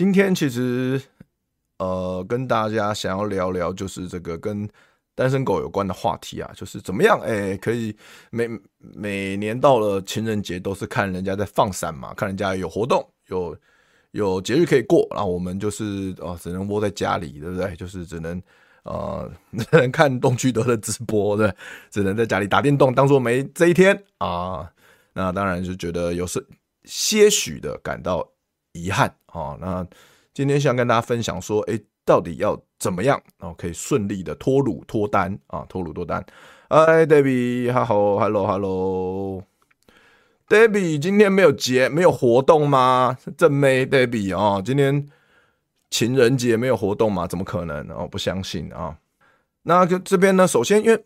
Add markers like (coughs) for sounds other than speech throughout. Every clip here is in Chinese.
今天其实，呃，跟大家想要聊聊，就是这个跟单身狗有关的话题啊，就是怎么样，哎，可以每每年到了情人节，都是看人家在放闪嘛，看人家有活动，有有节日可以过，然后我们就是哦，只能窝在家里，对不对？就是只能呃，只 (laughs) 能看东区德的直播，对，只能在家里打电动，当做没这一天啊。那当然就觉得有时些许的感到遗憾啊。那今天想跟大家分享说，哎。到底要怎么样哦？可以顺利的脱乳脱单啊，脱乳脱单。哎，Debbie，Hello，Hello，Hello，Debbie，今天没有节，没有活动吗？正妹，Debbie 哦，今天情人节没有活动吗？怎么可能哦？不相信啊。那就这边呢，首先因为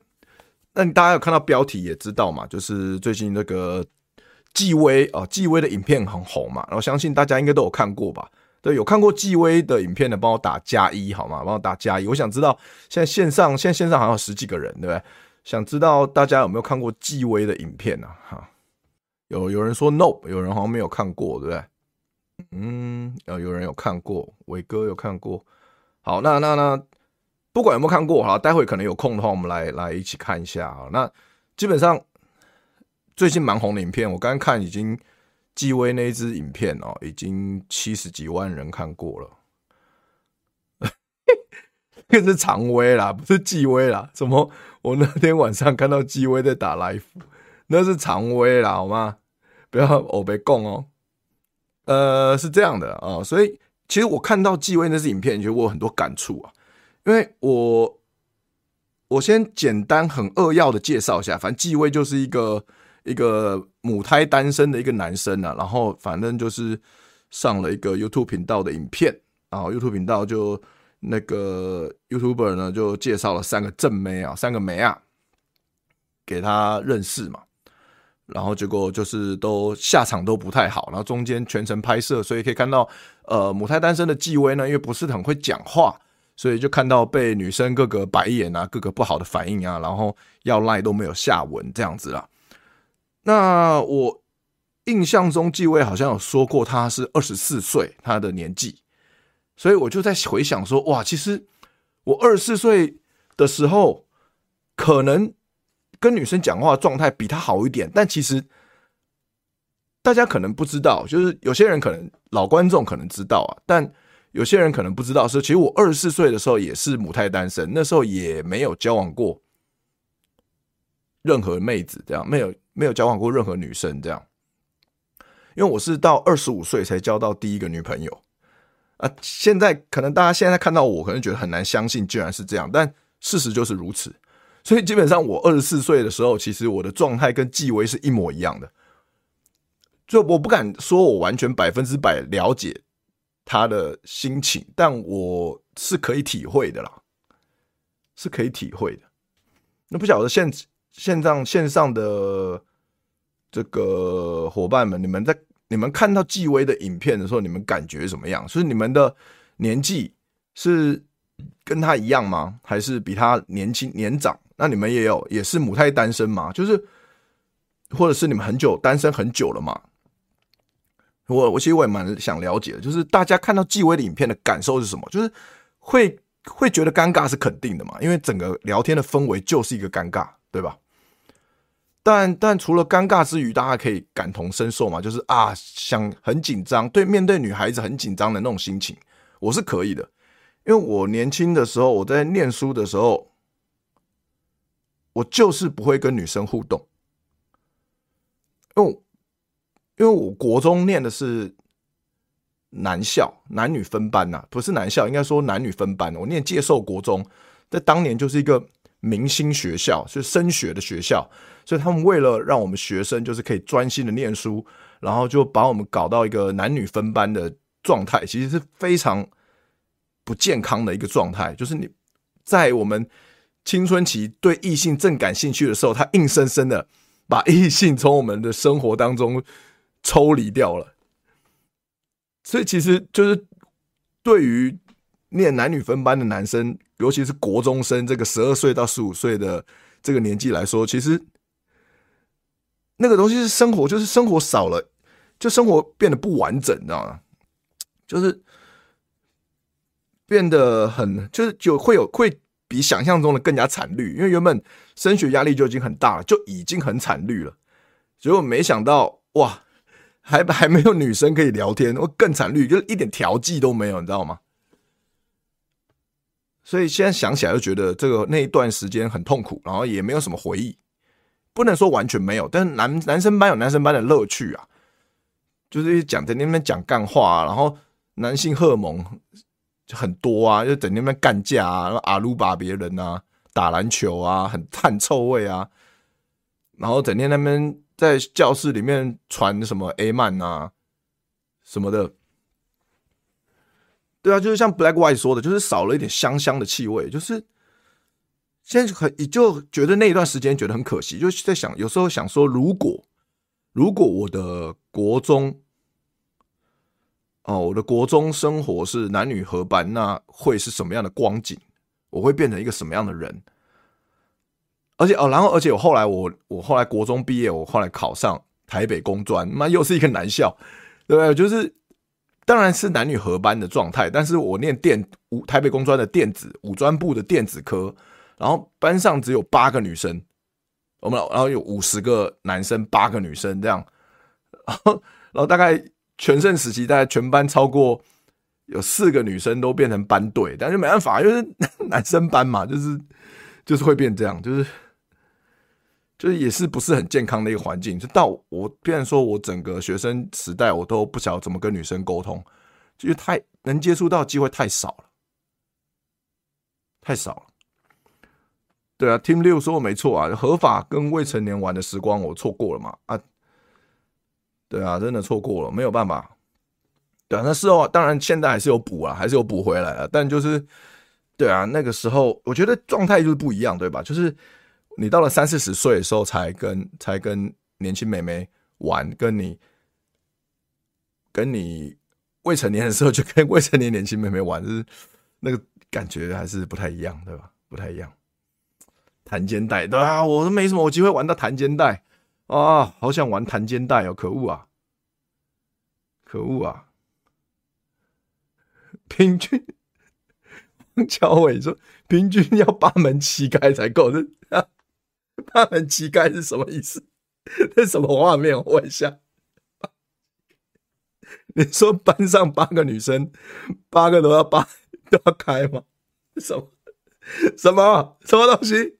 那你大家有看到标题也知道嘛，就是最近那个纪薇啊，纪薇的影片很红嘛，然后相信大家应该都有看过吧。对，有看过纪薇的影片的，帮我打加一好吗？帮我打加一。我想知道现在线上，现在线上好像有十几个人，对不对？想知道大家有没有看过纪薇的影片呢？哈，有有人说 no，有人好像没有看过，对不对？嗯，有有人有看过，伟哥有看过。好，那那那不管有没有看过哈，待会可能有空的话，我们来来一起看一下啊。那基本上最近蛮红的影片，我刚刚看已经。纪威那一支影片哦，已经七十几万人看过了。(laughs) 那是常威啦，不是纪威啦。怎么？我那天晚上看到纪威在打 live，那是常威啦，好吗？不要我被供哦。呃，是这样的啊，所以其实我看到纪威那支影片，觉得我有很多感触啊。因为我我先简单很扼要的介绍一下，反正纪威就是一个。一个母胎单身的一个男生啊，然后反正就是上了一个 YouTube 频道的影片，然后 YouTube 频道就那个 YouTuber 呢就介绍了三个正妹啊，三个妹啊给他认识嘛，然后结果就是都下场都不太好，然后中间全程拍摄，所以可以看到呃母胎单身的纪薇呢，因为不是很会讲话，所以就看到被女生各个白眼啊，各个不好的反应啊，然后要赖都没有下文这样子啦。那我印象中，继位好像有说过他是二十四岁，他的年纪，所以我就在回想说，哇，其实我二十四岁的时候，可能跟女生讲话状态比他好一点，但其实大家可能不知道，就是有些人可能老观众可能知道啊，但有些人可能不知道，是其实我二十四岁的时候也是母胎单身，那时候也没有交往过任何妹子，这样没有。没有交往过任何女生，这样，因为我是到二十五岁才交到第一个女朋友啊。现在可能大家现在看到我，可能觉得很难相信，居然是这样，但事实就是如此。所以基本上，我二十四岁的时候，其实我的状态跟纪薇是一模一样的。就我不敢说我完全百分之百了解他的心情，但我是可以体会的啦，是可以体会的。那不晓得现线上线上的这个伙伴们，你们在你们看到纪薇的影片的时候，你们感觉怎么样？就是你们的年纪是跟他一样吗？还是比他年轻年长？那你们也有也是母胎单身吗？就是或者是你们很久单身很久了吗？我我其实我也蛮想了解，就是大家看到纪薇的影片的感受是什么？就是会会觉得尴尬是肯定的嘛？因为整个聊天的氛围就是一个尴尬，对吧？但但除了尴尬之余，大家可以感同身受嘛，就是啊，想很紧张，对，面对女孩子很紧张的那种心情，我是可以的，因为我年轻的时候，我在念书的时候，我就是不会跟女生互动，因为因为我国中念的是男校，男女分班呐、啊，不是男校，应该说男女分班。我念介寿国中，在当年就是一个明星学校，是升学的学校，所以他们为了让我们学生就是可以专心的念书，然后就把我们搞到一个男女分班的状态，其实是非常不健康的一个状态。就是你在我们青春期对异性正感兴趣的时候，他硬生生的把异性从我们的生活当中抽离掉了。所以其实就是对于念男女分班的男生。尤其是国中生这个十二岁到十五岁的这个年纪来说，其实那个东西是生活，就是生活少了，就生活变得不完整，你知道吗？就是变得很，就是就会有会比想象中的更加惨绿，因为原本升学压力就已经很大了，就已经很惨绿了，结果没想到哇，还还没有女生可以聊天，我更惨绿，就是一点调剂都没有，你知道吗？所以现在想起来就觉得这个那一段时间很痛苦，然后也没有什么回忆，不能说完全没有，但是男男生班有男生班的乐趣啊，就是讲在那边讲干话，然后男性荷尔蒙就很多啊，就在那边干架啊，然后阿鲁巴别人啊，打篮球啊，很汗臭味啊，然后整天那边在教室里面传什么 A 漫啊什么的。对啊，就是像 Black White 说的，就是少了一点香香的气味，就是现在很就觉得那一段时间觉得很可惜，就是在想，有时候想说，如果如果我的国中哦，我的国中生活是男女合班，那会是什么样的光景？我会变成一个什么样的人？而且哦，然后而且我后来我我后来国中毕业，我后来考上台北工专，那又是一个男校，对不对？就是。当然是男女合班的状态，但是我念电五台北工专的电子五专部的电子科，然后班上只有八个女生，我们然后有五十个男生，八个女生这样，然后然后大概全盛时期，大概全班超过有四个女生都变成班队，但是没办法，就是男生班嘛，就是就是会变这样，就是。就是也是不是很健康的一个环境，就到我，变成说我整个学生时代，我都不晓得怎么跟女生沟通，就是太能接触到机会太少了，太少了。对啊，Team 六说的没错啊，合法跟未成年玩的时光我错过了嘛啊，对啊，真的错过了，没有办法。对啊，那时候当然现在还是有补啊，还是有补回来了，但就是对啊，那个时候我觉得状态就是不一样，对吧？就是。你到了三四十岁的时候，才跟才跟年轻妹妹玩，跟你跟你未成年的时候就跟未成年年轻妹妹玩，就是那个感觉还是不太一样，对吧？不太一样。弹肩带，对啊，我都没什么机会玩到弹肩带啊，好想玩弹肩带哦，可恶啊，可恶啊！平均，乔伟说，平均要八门旗开才够，这 (laughs) 八门旗开是什么意思？(laughs) 这什么画面？我问一下。(laughs) 你说班上八个女生，八个都要八 (laughs) 都要开吗？什么什么什么东西？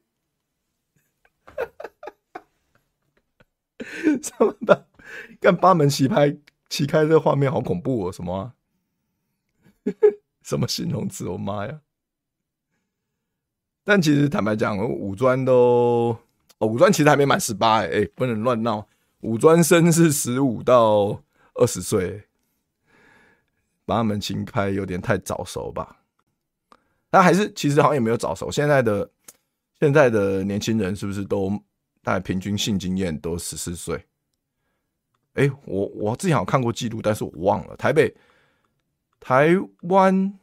什么的？看八门旗开旗开这画面好恐怖哦！什么？什么形容词？我妈呀！但其实坦白讲，五专都。哦，五专其实还没满十八哎，哎，不能乱闹。五专生是十五到二十岁，把他们请开有点太早熟吧？但还是其实好像也没有早熟。现在的现在的年轻人是不是都大概平均性经验都十四岁？哎，我我之前好像看过记录，但是我忘了。台北、台湾、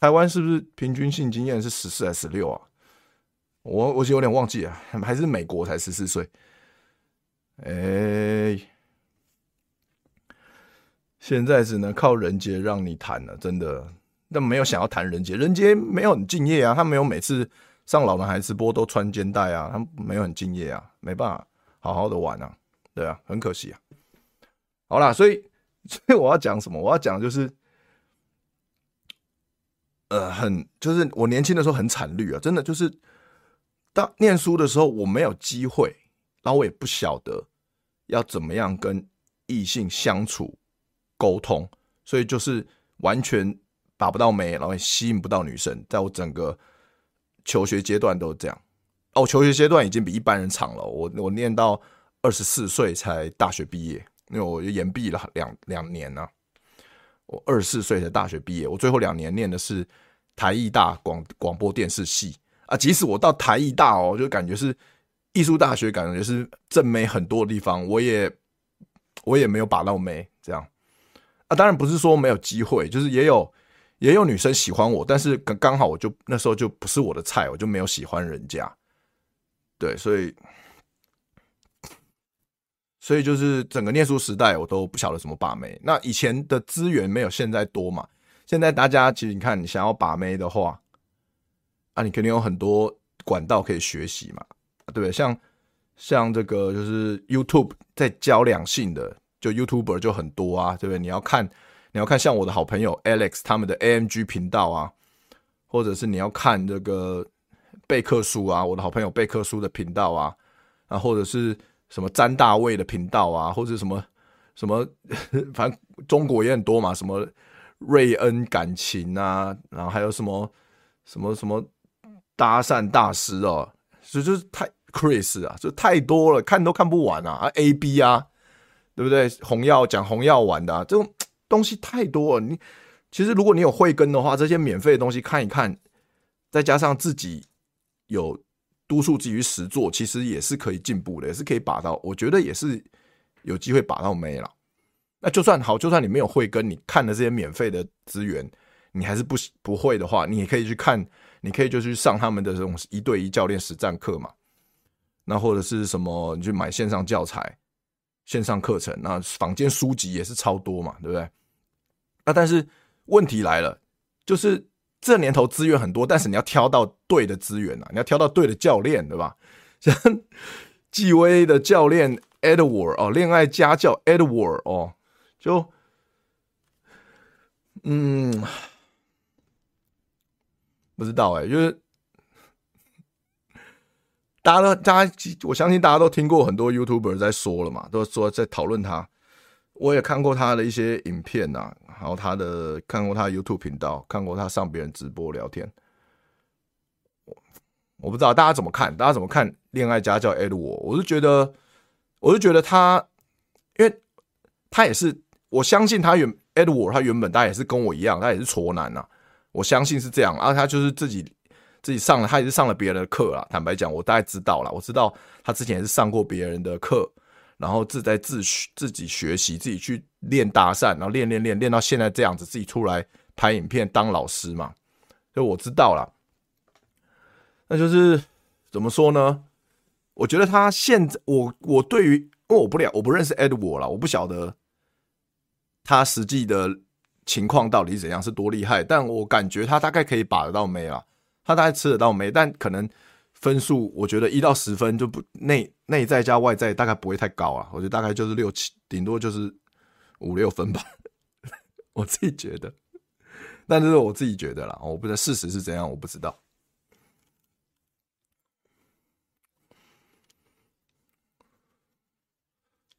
台湾是不是平均性经验是十四还是十六啊？我我有点忘记了，还是美国才十四岁。哎，现在只能靠人杰让你谈了，真的。那没有想要谈人杰，人杰没有很敬业啊，他没有每次上老男孩直播都穿肩带啊，他没有很敬业啊，没办法好好的玩啊，对啊，很可惜啊。好啦，所以所以我要讲什么？我要讲就是，呃，很就是我年轻的时候很惨绿啊，真的就是。当念书的时候，我没有机会，然后我也不晓得要怎么样跟异性相处沟通，所以就是完全把不到眉，然后也吸引不到女生，在我整个求学阶段都是这样。哦，求学阶段已经比一般人长了，我我念到二十四岁才大学毕业，因为我延毕了两两年呢、啊。我二十四岁才大学毕业，我最后两年念的是台艺大广广播电视系啊。即使我到台艺大哦，就感觉是艺术大学，感觉是正妹很多的地方，我也我也没有把到妹这样啊。当然不是说没有机会，就是也有也有女生喜欢我，但是刚刚好我就那时候就不是我的菜，我就没有喜欢人家。对，所以。所以就是整个念书时代，我都不晓得怎么把妹。那以前的资源没有现在多嘛？现在大家其实你看，你想要把妹的话，啊，你肯定有很多管道可以学习嘛，对不对？像像这个就是 YouTube 在教两性的，就 YouTuber 就很多啊，对不对？你要看你要看像我的好朋友 Alex 他们的 AMG 频道啊，或者是你要看这个贝克书啊，我的好朋友贝克书的频道啊，啊，或者是。什么詹大卫的频道啊，或者什么什么，反正中国也很多嘛。什么瑞恩感情啊，然后还有什么什么什么搭讪大师哦，所以就是太 Chris 啊，就太多了，看都看不完啊。啊，A B 啊，对不对？红药讲红药丸的啊，这种东西太多了。你其实如果你有慧根的话，这些免费的东西看一看，再加上自己有。督促自己实做，其实也是可以进步的，也是可以把到。我觉得也是有机会把到没了。那就算好，就算你没有慧根，你看的这些免费的资源，你还是不不会的话，你也可以去看，你可以就去上他们的这种一对一教练实战课嘛。那或者是什么，你去买线上教材、线上课程，那坊间书籍也是超多嘛，对不对？那但是问题来了，就是。这年头资源很多，但是你要挑到对的资源啊，你要挑到对的教练，对吧？(laughs) 像纪威的教练 Edward 哦，恋爱家教 Edward 哦，就嗯，不知道哎、就是大家都大家，我相信大家都听过很多 YouTuber 在说了嘛，都说在讨论他。我也看过他的一些影片呐、啊，然后他的看过他 YouTube 频道，看过他上别人直播聊天。我不知道大家怎么看，大家怎么看恋爱家教 Edward？我是觉得，我是觉得他，因为他也是，我相信他原 Edward 他原本他也是跟我一样，他也是挫男呐。我相信是这样，啊，他就是自己自己上了，他也是上了别人的课啦。坦白讲，我大概知道了，我知道他之前也是上过别人的课。然后自在自学，自己学习，自己去练搭讪，然后练练练练到现在这样子，自己出来拍影片当老师嘛。就我知道了，那就是怎么说呢？我觉得他现在，我我对于，因为我不了，我不认识 Edward 了，我不晓得他实际的情况到底怎样，是多厉害。但我感觉他大概可以把得到妹啊，他大概吃得到妹，但可能。分数我觉得一到十分就不内内在加外在大概不会太高啊，我觉得大概就是六七，顶多就是五六分吧，(laughs) 我自己觉得，但这是我自己觉得啦，我不知道事实是怎样，我不知道。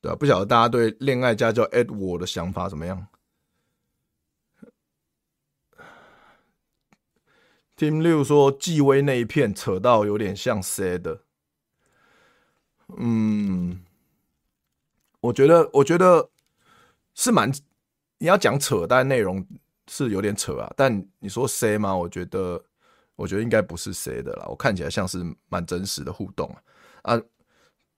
对啊，不晓得大家对恋爱家教 Edward 的想法怎么样？Team 六说纪威那一片扯到有点像谁的，嗯，我觉得我觉得是蛮，你要讲扯，但内容是有点扯啊。但你说 C 吗？我觉得我觉得应该不是 C 的啦，我看起来像是蛮真实的互动啊。啊，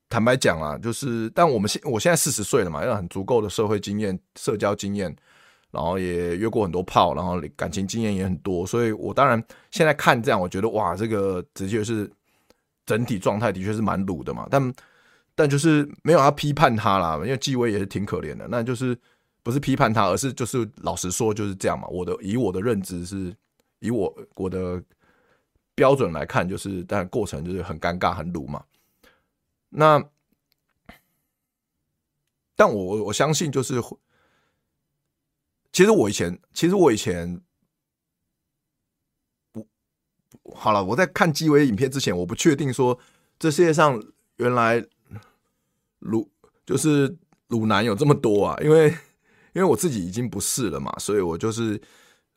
坦白讲啊，就是但我们现我现在四十岁了嘛，有很足够的社会经验、社交经验。然后也约过很多炮，然后感情经验也很多，所以我当然现在看这样，我觉得哇，这个的确是整体状态的确是蛮鲁的嘛。但但就是没有要批判他啦，因为纪威也是挺可怜的。那就是不是批判他，而是就是老实说就是这样嘛。我的以我的认知是，以我我的标准来看，就是但过程就是很尴尬很鲁嘛。那但我我相信就是。其实我以前，其实我以前，不，好了，我在看纪威影片之前，我不确定说这世界上原来鲁就是鲁男有这么多啊，因为因为我自己已经不是了嘛，所以我就是，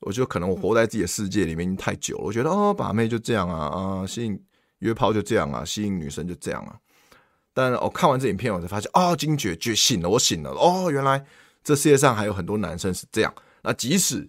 我就可能我活在自己的世界里面已经太久了，我觉得哦，把妹就这样啊啊，吸引约炮就这样啊，吸引女生就这样啊。但我看完这影片，我才发现哦，惊觉觉醒了，我醒了哦，原来这世界上还有很多男生是这样。那即使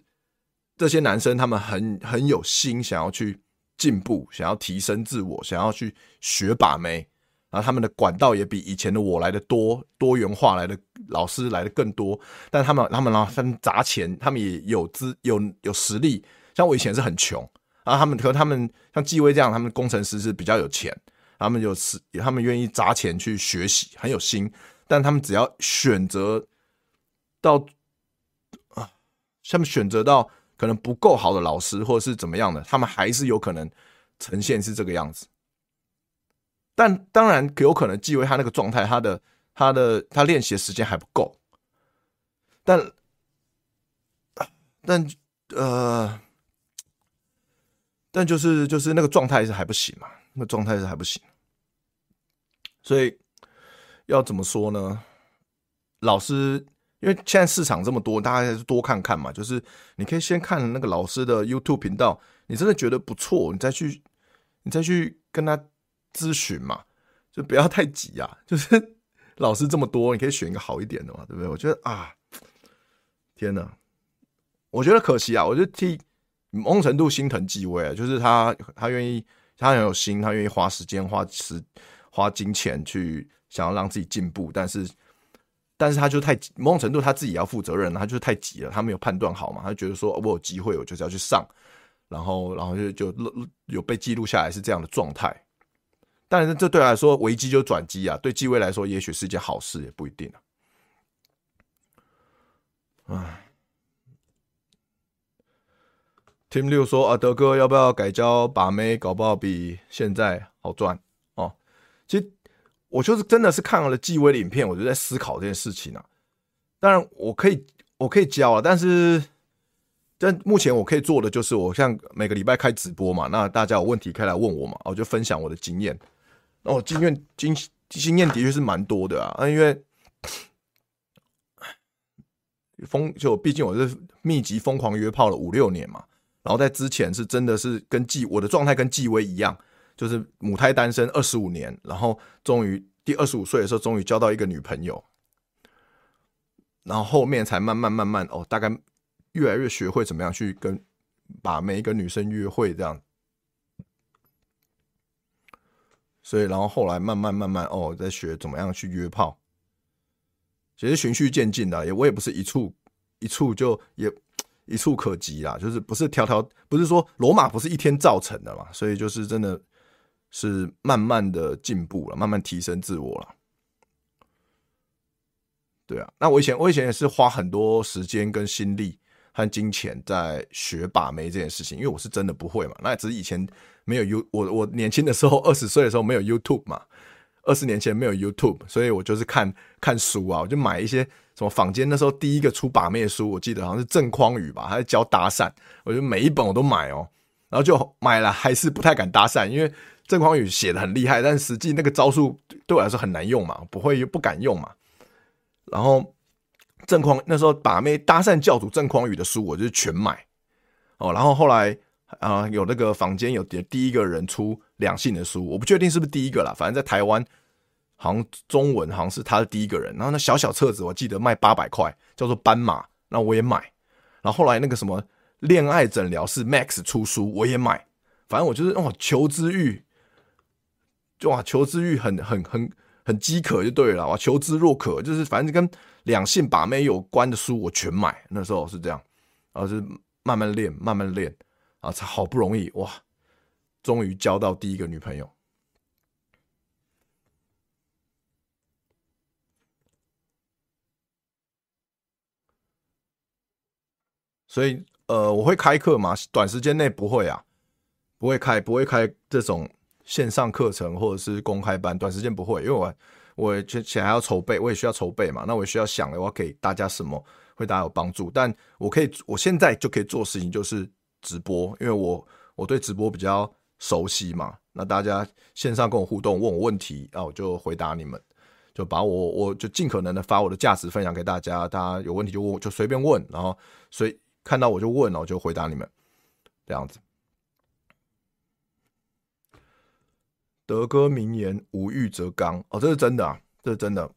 这些男生他们很很有心，想要去进步，想要提升自我，想要去学把妹。然后他们的管道也比以前的我来的多，多元化来的老师来的更多，但他们他们然后分砸钱，他们也有资有有实力。像我以前是很穷，然后他们和他们像纪威这样，他们工程师是比较有钱，他们有实，他们愿意砸钱去学习，很有心。但他们只要选择到啊，他们选择到可能不够好的老师或者是怎么样的，他们还是有可能呈现是这个样子。但当然有可能纪威他那个状态，他的他的他练习的时间还不够。但但呃，但就是就是那个状态是还不行嘛，那状态是还不行。所以要怎么说呢？老师，因为现在市场这么多，大家还是多看看嘛。就是你可以先看那个老师的 YouTube 频道，你真的觉得不错，你再去你再去跟他。咨询嘛，就不要太急啊。就是老师这么多，你可以选一个好一点的嘛，对不对？我觉得啊，天哪，我觉得可惜啊。我就替某种程度心疼纪威啊，就是他他愿意，他很有心，他愿意花时间、花时、花金钱去想要让自己进步，但是但是他就太某种程度他自己要负责任，他就是太急了，他没有判断好嘛，他觉得说我有机会，我就是要去上，然后然后就就有被记录下来是这样的状态。但是这对来说危机就转机啊，对继位来说也许是一件好事，也不一定啊。唉，Team 六说啊，德哥要不要改教把妹，搞不好比现在好赚哦。其实我就是真的是看了纪威的影片，我就在思考这件事情啊。当然我可以我可以教啊，但是但目前我可以做的就是，我像每个礼拜开直播嘛，那大家有问题可以来问我嘛，我就分享我的经验。那我，经验经经验的确是蛮多的啊，啊，因为疯就毕竟我是密集疯狂约炮了五六年嘛，然后在之前是真的是跟纪我的状态跟纪威一样，就是母胎单身二十五年，然后终于第二十五岁的时候终于交到一个女朋友，然后后面才慢慢慢慢哦，大概越来越学会怎么样去跟把每一个女生约会这样。所以，然后后来慢慢慢慢哦，在学怎么样去约炮，其实循序渐进的，也我也不是一蹴一蹴就也一蹴可及啦，就是不是条条不是说罗马不是一天造成的嘛，所以就是真的是慢慢的进步了，慢慢提升自我了。对啊，那我以前我以前也是花很多时间跟心力和金钱在学把妹这件事情，因为我是真的不会嘛，那只是以前。没有 U，我我年轻的时候，(laughs) 二十岁的时候没有 YouTube 嘛，二十年前没有 YouTube，所以我就是看看书啊，我就买一些什么坊间那时候第一个出把妹的书，我记得好像是郑匡宇吧，他在教搭讪，我就每一本我都买哦，然后就买了，还是不太敢搭讪，因为郑匡宇写的很厉害，但实际那个招数对我来说很难用嘛，不会又不敢用嘛。然后郑匡那时候把妹搭讪教主郑匡宇的书，我就全买哦，然后后来。啊、有那个坊间有第一个人出两性的书，我不确定是不是第一个啦，反正在台湾，好像中文好像是他的第一个人。然后那小小册子，我记得卖八百块，叫做《斑马》，那我也买。然后后来那个什么恋爱诊疗室 Max 出书，我也买。反正我就是哦，求知欲，就哇，求知欲很很很很饥渴就对了，哇，求知若渴，就是反正跟两性把妹有关的书我全买。那时候是这样，然后就是慢慢练，慢慢练。啊，才好不容易哇，终于交到第一个女朋友。所以，呃，我会开课吗？短时间内不会啊，不会开，不会开这种线上课程或者是公开班，短时间不会，因为我我之前还要筹备，我也需要筹备嘛，那我也需要想我要给大家什么会大家有帮助，但我可以，我现在就可以做事情，就是。直播，因为我我对直播比较熟悉嘛，那大家线上跟我互动，问我问题，啊，我就回答你们。就把我我就尽可能的发我的价值分享给大家，大家有问题就问，就随便问，然后随看到我就问，然后就回答你们，这样子。德哥名言：“无欲则刚。”哦，这是真的啊，这是真的。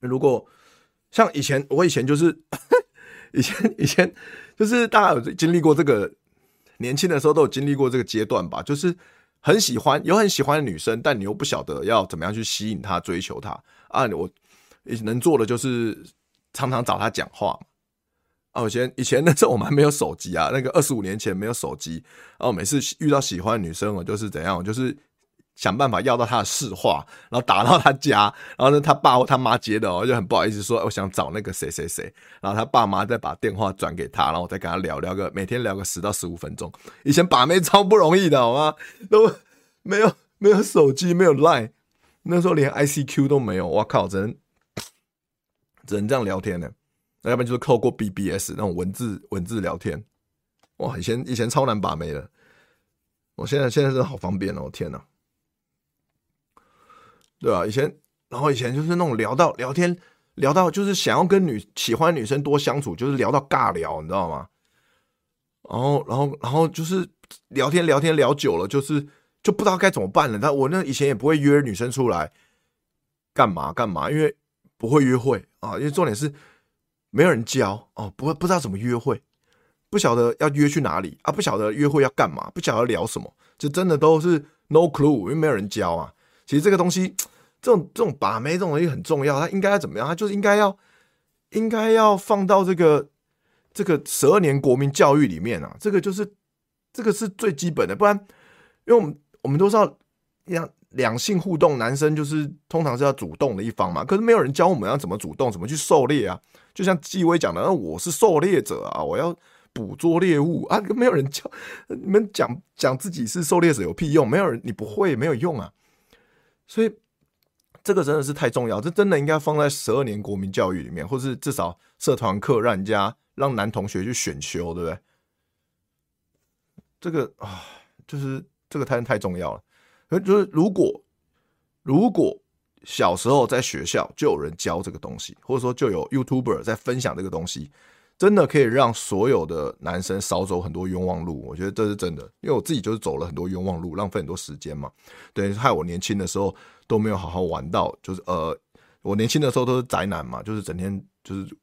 如果像以前，我以前就是 (laughs) 以前以前就是大家有经历过这个，年轻的时候都有经历过这个阶段吧，就是。很喜欢有很喜欢的女生，但你又不晓得要怎么样去吸引她、追求她啊！我能做的就是常常找她讲话啊。以前以前那时候我们还没有手机啊，那个二十五年前没有手机，然后每次遇到喜欢的女生，我就是怎样，就是。想办法要到他的市话，然后打到他家，然后呢，他爸或他妈接的，我就很不好意思说，我想找那个谁谁谁，然后他爸妈再把电话转给他，然后再跟他聊聊个，每天聊个十到十五分钟。以前把妹超不容易的，好吗？都没有没有手机，没有 Line，那时候连 ICQ 都没有，我靠，只能只能这样聊天呢，那要不然就是透过 BBS 那种文字文字聊天。哇，以前以前超难把妹的，我现在现在真的好方便哦，天哪！对啊，以前，然后以前就是那种聊到聊天，聊到就是想要跟女喜欢女生多相处，就是聊到尬聊，你知道吗？然后，然后，然后就是聊天聊天聊久了，就是就不知道该怎么办了。但我那以前也不会约女生出来干嘛干嘛，因为不会约会啊，因为重点是没有人教哦，不会不知道怎么约会，不晓得要约去哪里啊，不晓得约会要干嘛，不晓得聊什么，就真的都是 no clue，因为没有人教啊。其实这个东西，这种这种把妹这种东西很重要，它应该要怎么样？它就是应该要，应该要放到这个这个十二年国民教育里面啊。这个就是这个是最基本的，不然，因为我们我们都知道，两两性互动，男生就是通常是要主动的一方嘛。可是没有人教我们要怎么主动，怎么去狩猎啊。就像纪威讲的，那我是狩猎者啊，我要捕捉猎物啊。没有人教你们讲讲自己是狩猎者有屁用？没有人，你不会没有用啊。所以，这个真的是太重要，这真的应该放在十二年国民教育里面，或是至少社团课让人家让男同学去选修，对不对？这个啊，就是这个太太重要了。就是如果如果小时候在学校就有人教这个东西，或者说就有 YouTuber 在分享这个东西。真的可以让所有的男生少走很多冤枉路，我觉得这是真的，因为我自己就是走了很多冤枉路，浪费很多时间嘛。对，害我年轻的时候都没有好好玩到，就是呃，我年轻的时候都是宅男嘛，就是整天就是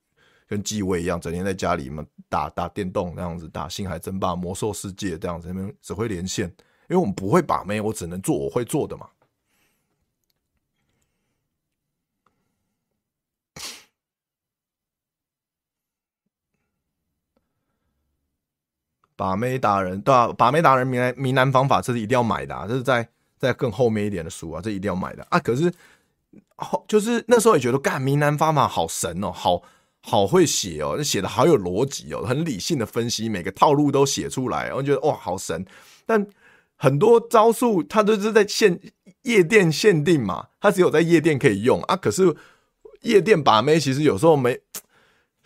跟继位一样，整天在家里嘛打打电动那样子，打星海争霸、魔兽世界这样子，那边只会连线，因为我们不会把妹，我只能做我会做的嘛。把妹达人对啊，把妹达人谜谜男方法，这是一定要买的啊，这是在在更后面一点的书啊，这一定要买的啊。可是后，就是那时候也觉得，干谜男方法好神哦，好好会写哦，写的好有逻辑哦，很理性的分析，每个套路都写出来，我觉得哇，好神。但很多招数它都是在限夜店限定嘛，它只有在夜店可以用啊。可是夜店把妹其实有时候没。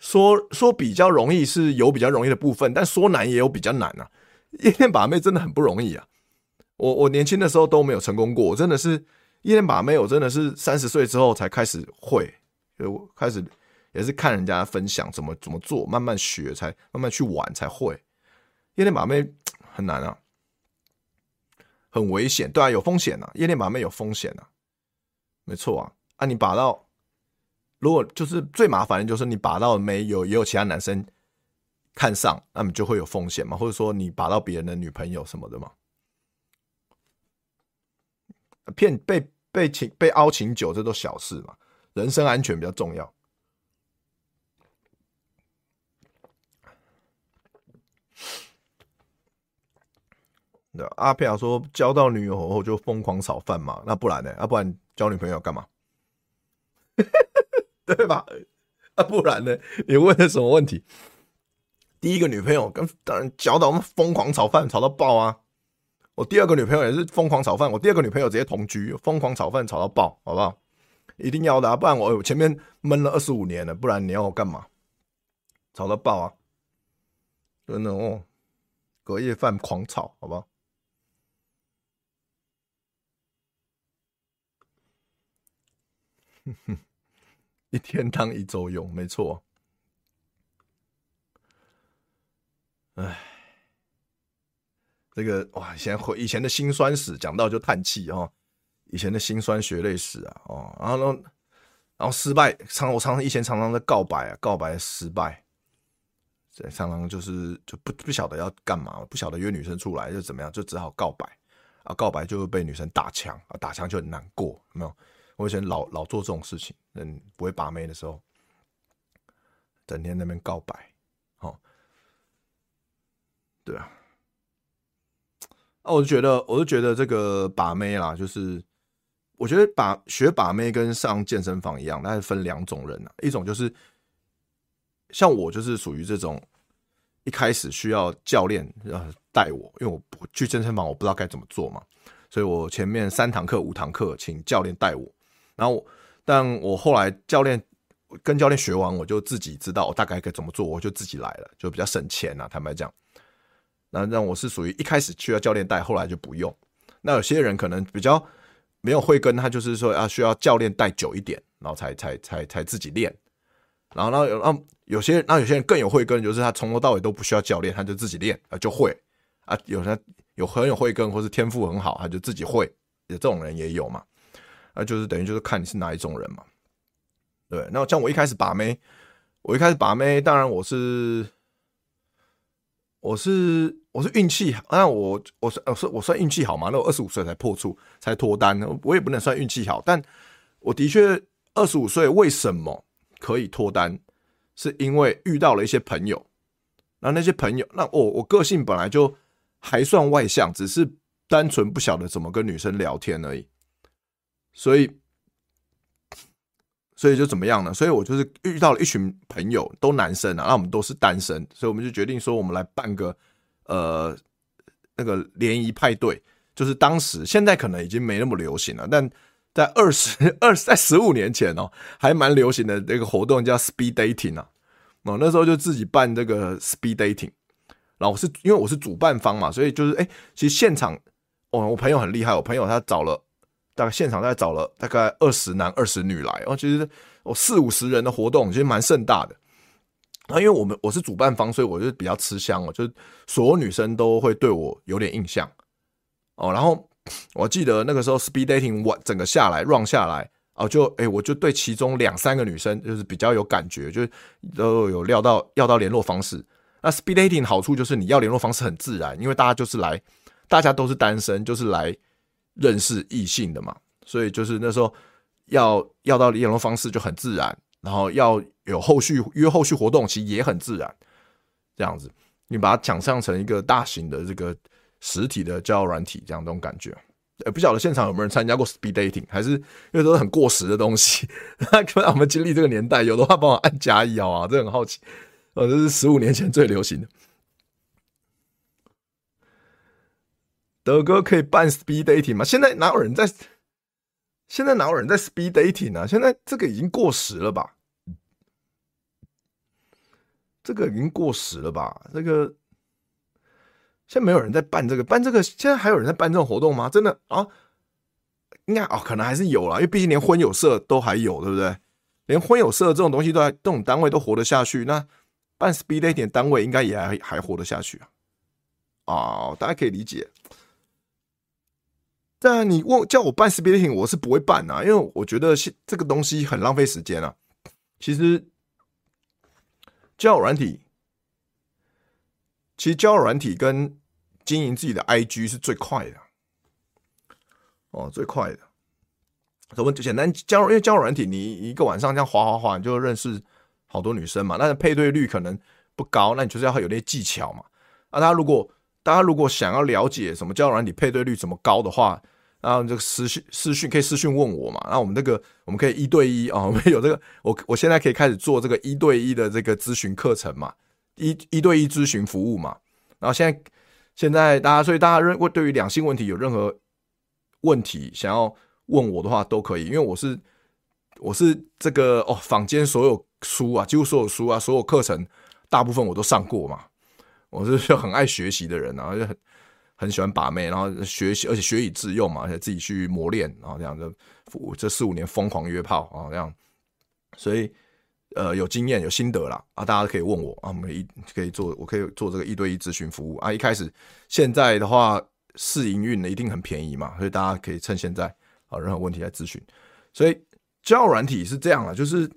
说说比较容易是有比较容易的部分，但说难也有比较难啊。(laughs) 夜店把妹真的很不容易啊！我我年轻的时候都没有成功过，我真的是夜店把妹，我真的是三十岁之后才开始会，就开始也是看人家分享怎么怎么做，慢慢学才慢慢去玩才会。夜店把妹很难啊，很危险，对啊，有风险啊。夜店把妹有风险啊，没错啊，啊你把到。如果就是最麻烦的，就是你把到没有也有其他男生看上，那么就会有风险嘛，或者说你把到别人的女朋友什么的嘛，骗被被请被凹请酒，这都小事嘛，人身安全比较重要。阿佩亚说交到女友后就疯狂炒饭嘛，那不然呢？要、不然交女朋友干嘛？对吧？啊，不然呢？你问的什么问题？第一个女朋友跟当然教导我们疯狂炒饭，炒到爆啊！我第二个女朋友也是疯狂炒饭，我第二个女朋友直接同居，疯狂炒饭炒到爆，好不好？一定要的啊！不然我前面闷了二十五年了，不然你要我干嘛？炒到爆啊！真的哦，隔夜饭狂炒，好不好？一天当一周用，没错。哎，这个哇，以前回以前的辛酸史讲到就叹气哦，以前的辛酸血泪史啊，哦，然后，然后失败，常我常以前常常在告白啊，告白失败。常常就是就不不晓得要干嘛，不晓得约女生出来就怎么样，就只好告白啊，告白就会被女生打枪啊，打枪就很难过，没有？我以前老老做这种事情，嗯，不会把妹的时候，整天在那边告白，哦，对啊，啊，我就觉得，我就觉得这个把妹啦，就是我觉得把学把妹跟上健身房一样，那是分两种人啊，一种就是。像我就是属于这种，一开始需要教练呃带我，因为我不去健身房，我不知道该怎么做嘛，所以我前面三堂课五堂课请教练带我，然后但我后来教练跟教练学完，我就自己知道我大概该怎么做，我就自己来了，就比较省钱啊，坦白讲。那让我是属于一开始需要教练带，后来就不用。那有些人可能比较没有慧根，他就是说要需要教练带久一点，然后才才才才自己练。然后，然后，然后有些，那有些人更有慧根，就是他从头到尾都不需要教练，他就自己练啊，就会啊。有些有很有慧根，或是天赋很好，他就自己会。这种人也有嘛？那就是等于就是看你是哪一种人嘛。对，那像我一开始把妹，我一开始把妹，当然我是我是我是运气，那我我是我算我算运气好嘛？那我二十五岁才破处，才脱单，我也不能算运气好，但我的确二十五岁，为什么？可以脱单，是因为遇到了一些朋友，那那些朋友，那我我个性本来就还算外向，只是单纯不晓得怎么跟女生聊天而已，所以，所以就怎么样呢？所以我就是遇到了一群朋友，都男生啊，那我们都是单身，所以我们就决定说，我们来办个呃那个联谊派对，就是当时现在可能已经没那么流行了，但。在二十二在十五年前哦，还蛮流行的这个活动叫 speed dating 啊，哦，那时候就自己办这个 speed dating，然后我是因为我是主办方嘛，所以就是哎，其实现场哦，我朋友很厉害，我朋友他找了大概现场大概找了大概二十男二十女来，哦，其实我四五十人的活动其实蛮盛大的，啊，因为我们我是主办方，所以我就比较吃香哦，就是所有女生都会对我有点印象哦，然后。我记得那个时候 speed dating 我整个下来 run 下来哦，就哎、我就对其中两三个女生就是比较有感觉，就是都有料到要到联络方式。那 speed dating 好处就是你要联络方式很自然，因为大家就是来，大家都是单身，就是来认识异性的嘛，所以就是那时候要要到联络方式就很自然，然后要有后续约后续活动其实也很自然，这样子，你把它想象成一个大型的这个。实体的交友软体这样这种感觉，呃，不晓得现场有没有人参加过 speed dating，还是因为都是很过时的东西？(laughs) 那可能我们经历这个年代，有的话帮我按加一好啊，这很好奇。呃，这是十五年前最流行的。德哥可以办 speed dating 吗？现在哪有人在？现在哪有人在 speed dating 啊？现在这个已经过时了吧？这个已经过时了吧？这个。现在没有人在办这个，办这个，现在还有人在办这种活动吗？真的啊？应该哦，可能还是有啦，因为毕竟连婚友社都还有，对不对？连婚友社这种东西都还，这种单位都活得下去，那办 speed dating 单位应该也还还活得下去啊？哦，大家可以理解。但你问叫我办 speed dating，我是不会办啊，因为我觉得这个东西很浪费时间啊。其实交友软体，其实交友软体跟经营自己的 IG 是最快的哦，最快的。怎么就简单交？因为交友软体，你一个晚上这样滑滑滑，你就认识好多女生嘛。但是配对率可能不高，那你就是要有那些技巧嘛。啊，大家如果大家如果想要了解什么交友软体配对率怎么高的话，然后这个私讯私讯可以私讯问我嘛。那我们这个我们可以一对一啊，(laughs) 我们有这个，我我现在可以开始做这个一对一的这个咨询课程嘛，一一对一咨询服务嘛。然后现在。现在大家，所以大家认为对于两性问题有任何问题想要问我的话，都可以，因为我是我是这个哦，坊间所有书啊，几乎所有书啊，所有课程，大部分我都上过嘛。我是就很爱学习的人啊，就很很喜欢把妹，然后学习，而且学以致用嘛，而且自己去磨练，然后这样就这四五年疯狂约炮啊，这样，所以呃有经验有心得啦啊，大家可以问我啊，我们一可以做，我可以做这个一对一咨询服务啊。一开始现在的话试营运的一定很便宜嘛，所以大家可以趁现在啊，任何问题来咨询。所以交友软体是这样了，就是。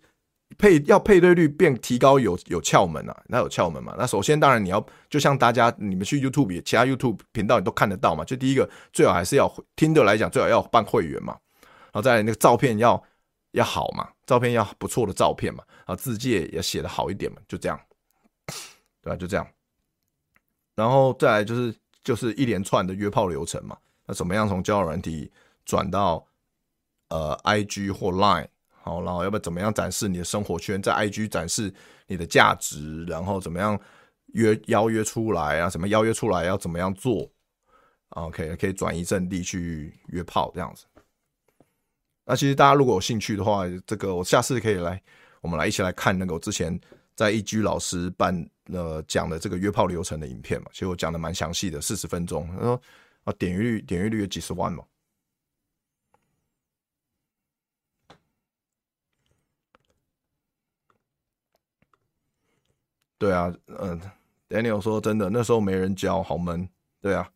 配要配对率变提高有有窍门啊，那有窍门嘛？那首先当然你要就像大家你们去 YouTube 其他 YouTube 频道你都看得到嘛。就第一个最好还是要听的来讲最好要办会员嘛，然后再来那个照片要要好嘛，照片要不错的照片嘛，然后自介也写得好一点嘛，就这样，对吧？就这样，然后再来就是就是一连串的约炮流程嘛。那怎么样从交友软体转到呃 IG 或 Line？好，然后要不要怎么样展示你的生活圈，在 IG 展示你的价值，然后怎么样约邀约出来啊？怎么邀约出来要怎么样做？OK，可以转移阵地去约炮这样子。那其实大家如果有兴趣的话，这个我下次可以来，我们来一起来看那个我之前在一居老师办呃讲的这个约炮流程的影片嘛。其实我讲的蛮详细的，四十分钟，然后啊点阅率点阅率有几十万嘛。对啊，嗯，Daniel 说真的，那时候没人教，好闷。对啊，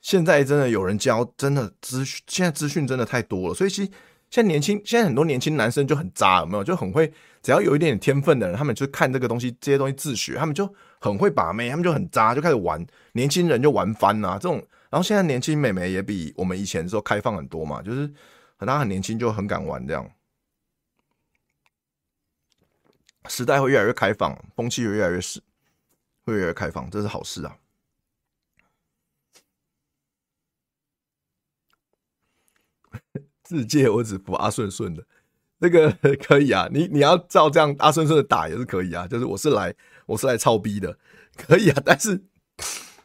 现在真的有人教，真的资讯，现在资讯真的太多了，所以其实现在年轻，现在很多年轻男生就很渣，有没有？就很会，只要有一点点天分的人，他们就看这个东西，这些东西自学，他们就很会把妹，他们就很渣，就开始玩，年轻人就玩翻了、啊、这种。然后现在年轻美眉也比我们以前的时候开放很多嘛，就是很大很年轻就很敢玩这样。时代会越来越开放，风气会越来越是，会越来越开放，这是好事啊！(laughs) 自介我只服阿顺顺的，这个 (laughs) 可以啊，你你要照这样阿顺顺的打也是可以啊，就是我是来我是来操逼的，可以啊，但是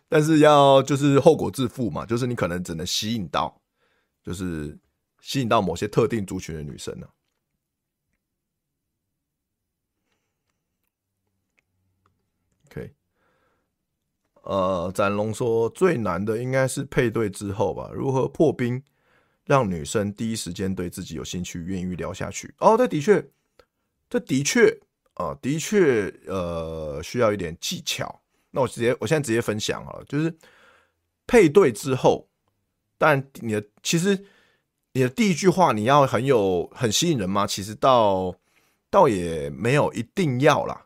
但是要就是后果自负嘛，就是你可能只能吸引到，就是吸引到某些特定族群的女生呢、啊。呃，展龙说最难的应该是配对之后吧？如何破冰，让女生第一时间对自己有兴趣，愿意聊下去？哦，这的确，这的确啊、呃，的确，呃，需要一点技巧。那我直接，我现在直接分享好了，就是配对之后，但你的其实你的第一句话你要很有很吸引人吗？其实倒倒也没有一定要啦。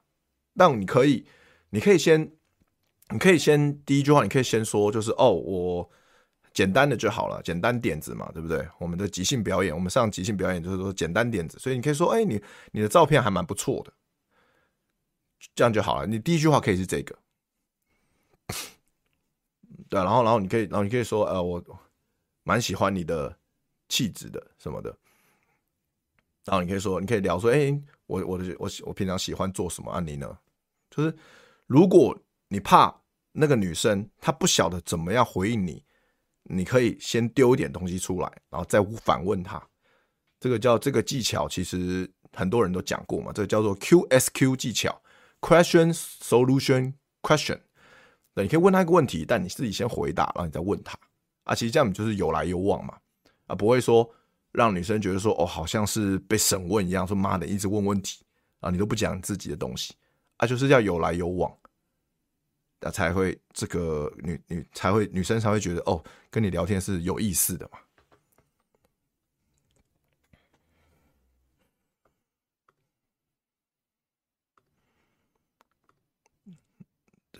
但你可以，你可以先。你可以先第一句话，你可以先说，就是哦，我简单的就好了，简单点子嘛，对不对？我们的即兴表演，我们上即兴表演就是说简单点子，所以你可以说，哎，你你的照片还蛮不错的，这样就好了。你第一句话可以是这个，对，然后然后你可以，然后你可以说，呃，我蛮喜欢你的气质的什么的，然后你可以说，你可以聊说，哎，我我的我我平常喜欢做什么啊？你呢？就是如果你怕。那个女生她不晓得怎么样回应你，你可以先丢一点东西出来，然后再反问她。这个叫这个技巧，其实很多人都讲过嘛，这个叫做 QSQ 技巧 （Question Solution Question）。那你可以问她一个问题，但你自己先回答，然后你再问她。啊，其实这样就是有来有往嘛，啊，不会说让女生觉得说哦，好像是被审问一样，说妈的一直问问题啊，你都不讲自己的东西啊，就是要有来有往。那才会这个女女才会女生才会觉得哦，跟你聊天是有意思的嘛。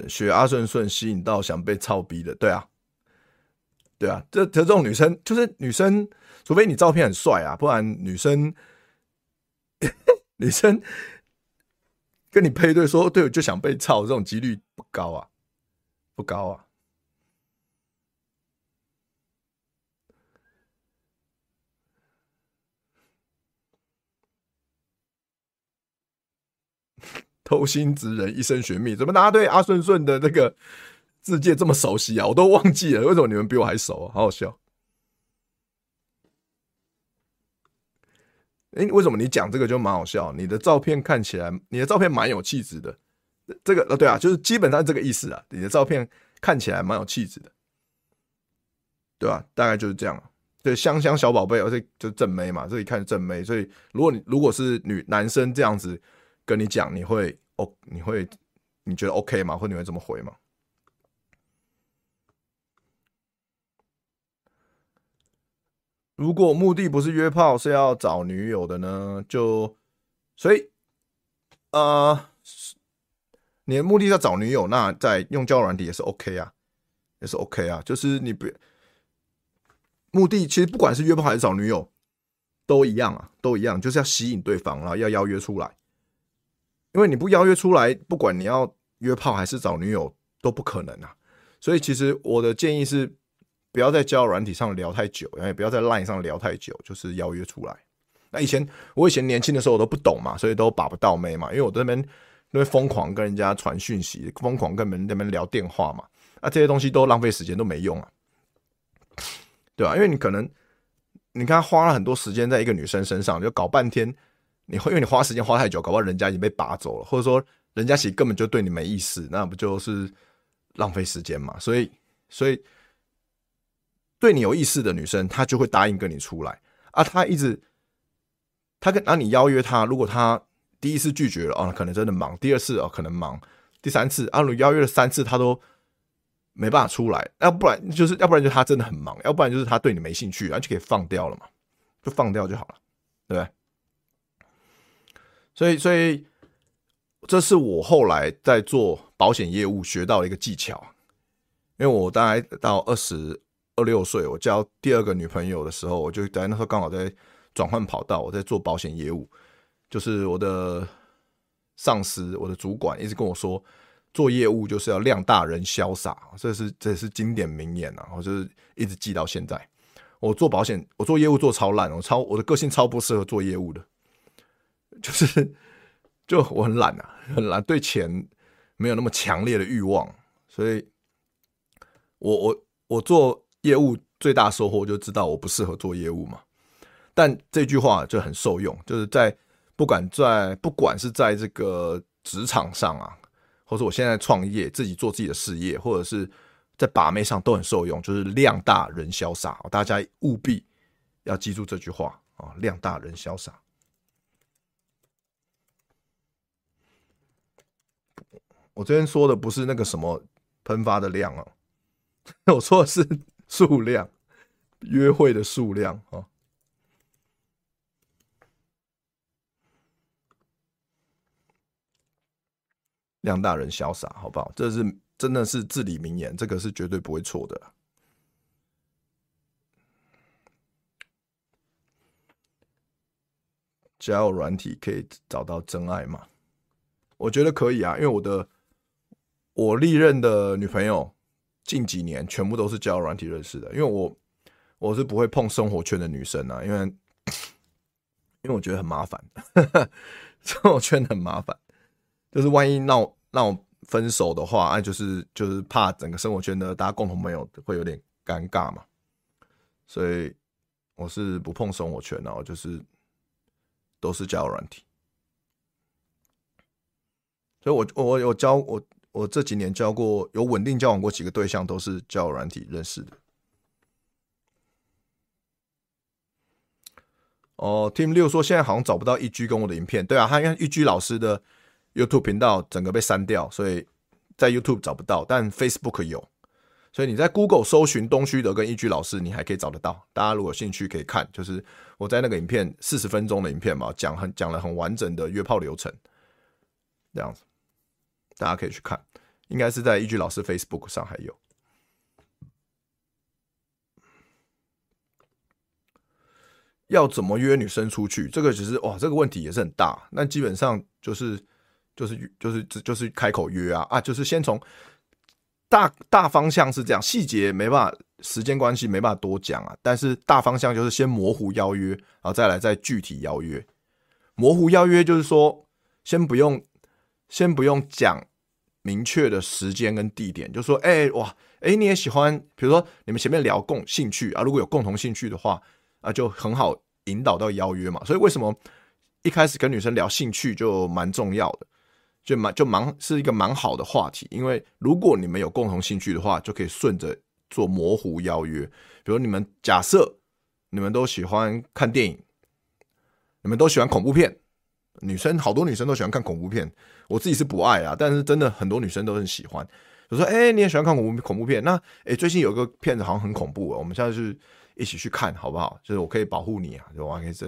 学阿顺顺吸引到想被操逼的，对啊，对啊，这这种女生就是女生，除非你照片很帅啊，不然女生 (laughs) 女生跟你配对说对，我就想被操，这种几率不高啊。不高啊！(laughs) 偷心之人一生寻觅，怎么大家对阿顺顺的那个自介这么熟悉啊？我都忘记了，为什么你们比我还熟啊？好好笑！哎，为什么你讲这个就蛮好笑？你的照片看起来，你的照片蛮有气质的。这个呃，对啊，就是基本上这个意思啊。你的照片看起来蛮有气质的，对吧？大概就是这样。对，香香小宝贝，而且就正妹嘛，这一看正妹。所以如果你如果是女男生这样子跟你讲，你会哦，你会你觉得 OK 吗？或你会怎么回吗？如果目的不是约炮，是要找女友的呢？就所以，呃，你的目的是要找女友，那在用交友软体也是 OK 啊，也是 OK 啊。就是你不目的，其实不管是约炮还是找女友，都一样啊，都一样，就是要吸引对方，然后要邀约出来。因为你不邀约出来，不管你要约炮还是找女友，都不可能啊。所以，其实我的建议是。不要在交友软体上聊太久，然后也不要在 Line 上聊太久，就是邀约出来。那以前我以前年轻的时候我都不懂嘛，所以都把不到妹嘛，因为我这边因为疯狂跟人家传讯息，疯狂跟人那边聊电话嘛，那这些东西都浪费时间，都没用啊，对吧？因为你可能你看花了很多时间在一个女生身上，就搞半天，你会因为你花时间花太久，搞不好人家已经被拔走了，或者说人家其实根本就对你没意思，那不就是浪费时间嘛？所以，所以。对你有意思的女生，她就会答应跟你出来啊。她一直，她跟啊你邀约她，如果她第一次拒绝了啊，可能真的忙；第二次哦，可能忙；第三次啊，你邀约了三次，他都没办法出来。要不然就是，要不然就他真的很忙；要不然就是他对你没兴趣，然后就可以放掉了嘛，就放掉就好了，对不对？所以，所以这是我后来在做保险业务学到的一个技巧，因为我大概到二十。二六岁，我交第二个女朋友的时候，我就在那时候刚好在转换跑道，我在做保险业务。就是我的上司，我的主管一直跟我说，做业务就是要量大人潇洒，这是这是经典名言啊！我就是一直记到现在。我做保险，我做业务做超烂，我超我的个性超不适合做业务的，就是就我很懒啊，很懒，对钱没有那么强烈的欲望，所以我我我做。业务最大收获就知道我不适合做业务嘛，但这句话就很受用，就是在不管在不管是在这个职场上啊，或者我现在创业自己做自己的事业，或者是在把妹上都很受用，就是量大人潇洒，大家务必要记住这句话啊，量大人潇洒。我这边说的不是那个什么喷发的量啊，(laughs) 我说的是。数量，约会的数量啊，量大人潇洒，好不好？这是真的是至理名言，这个是绝对不会错的。交友软体可以找到真爱吗？我觉得可以啊，因为我的我历任的女朋友。近几年全部都是交软体认识的，因为我我是不会碰生活圈的女生啊，因为 (coughs) 因为我觉得很麻烦，(laughs) 生活圈很麻烦，就是万一闹闹分手的话，啊，就是就是怕整个生活圈的大家共同朋友会有点尴尬嘛，所以我是不碰生活圈，然后就是都是交友软体，所以我我我交我。我这几年交过有稳定交往过几个对象，都是交友软体认识的。哦，Team 六说现在好像找不到一居跟我的影片，对啊，他因为一居老师的 YouTube 频道整个被删掉，所以在 YouTube 找不到，但 Facebook 有，所以你在 Google 搜寻东区德跟一居老师，你还可以找得到。大家如果有兴趣可以看，就是我在那个影片四十分钟的影片嘛，讲很讲了很完整的约炮流程，这样子。大家可以去看，应该是在一居老师 Facebook 上还有。要怎么约女生出去？这个其实哇，这个问题也是很大。那基本上就是就是就是就是开口约啊啊，就是先从大大方向是这样，细节没办法，时间关系没办法多讲啊。但是大方向就是先模糊邀约，然后再来再具体邀约。模糊邀约就是说，先不用先不用讲。明确的时间跟地点，就说，哎、哇，哎、你也喜欢，比如说你们前面聊共兴趣啊，如果有共同兴趣的话，啊，就很好引导到邀约嘛。所以为什么一开始跟女生聊兴趣就蛮重要的，就蛮就蛮是一个蛮好的话题，因为如果你们有共同兴趣的话，就可以顺着做模糊邀约。比如你们假设你们都喜欢看电影，你们都喜欢恐怖片，女生好多女生都喜欢看恐怖片，我自己是不爱啊，但是真的很多女生都很喜欢。就说，哎、你也喜欢看恐怖恐怖片？那，哎、最近有个片子好像很恐怖，我们现在就一起去看好不好？就是我可以保护你啊，就我可以这，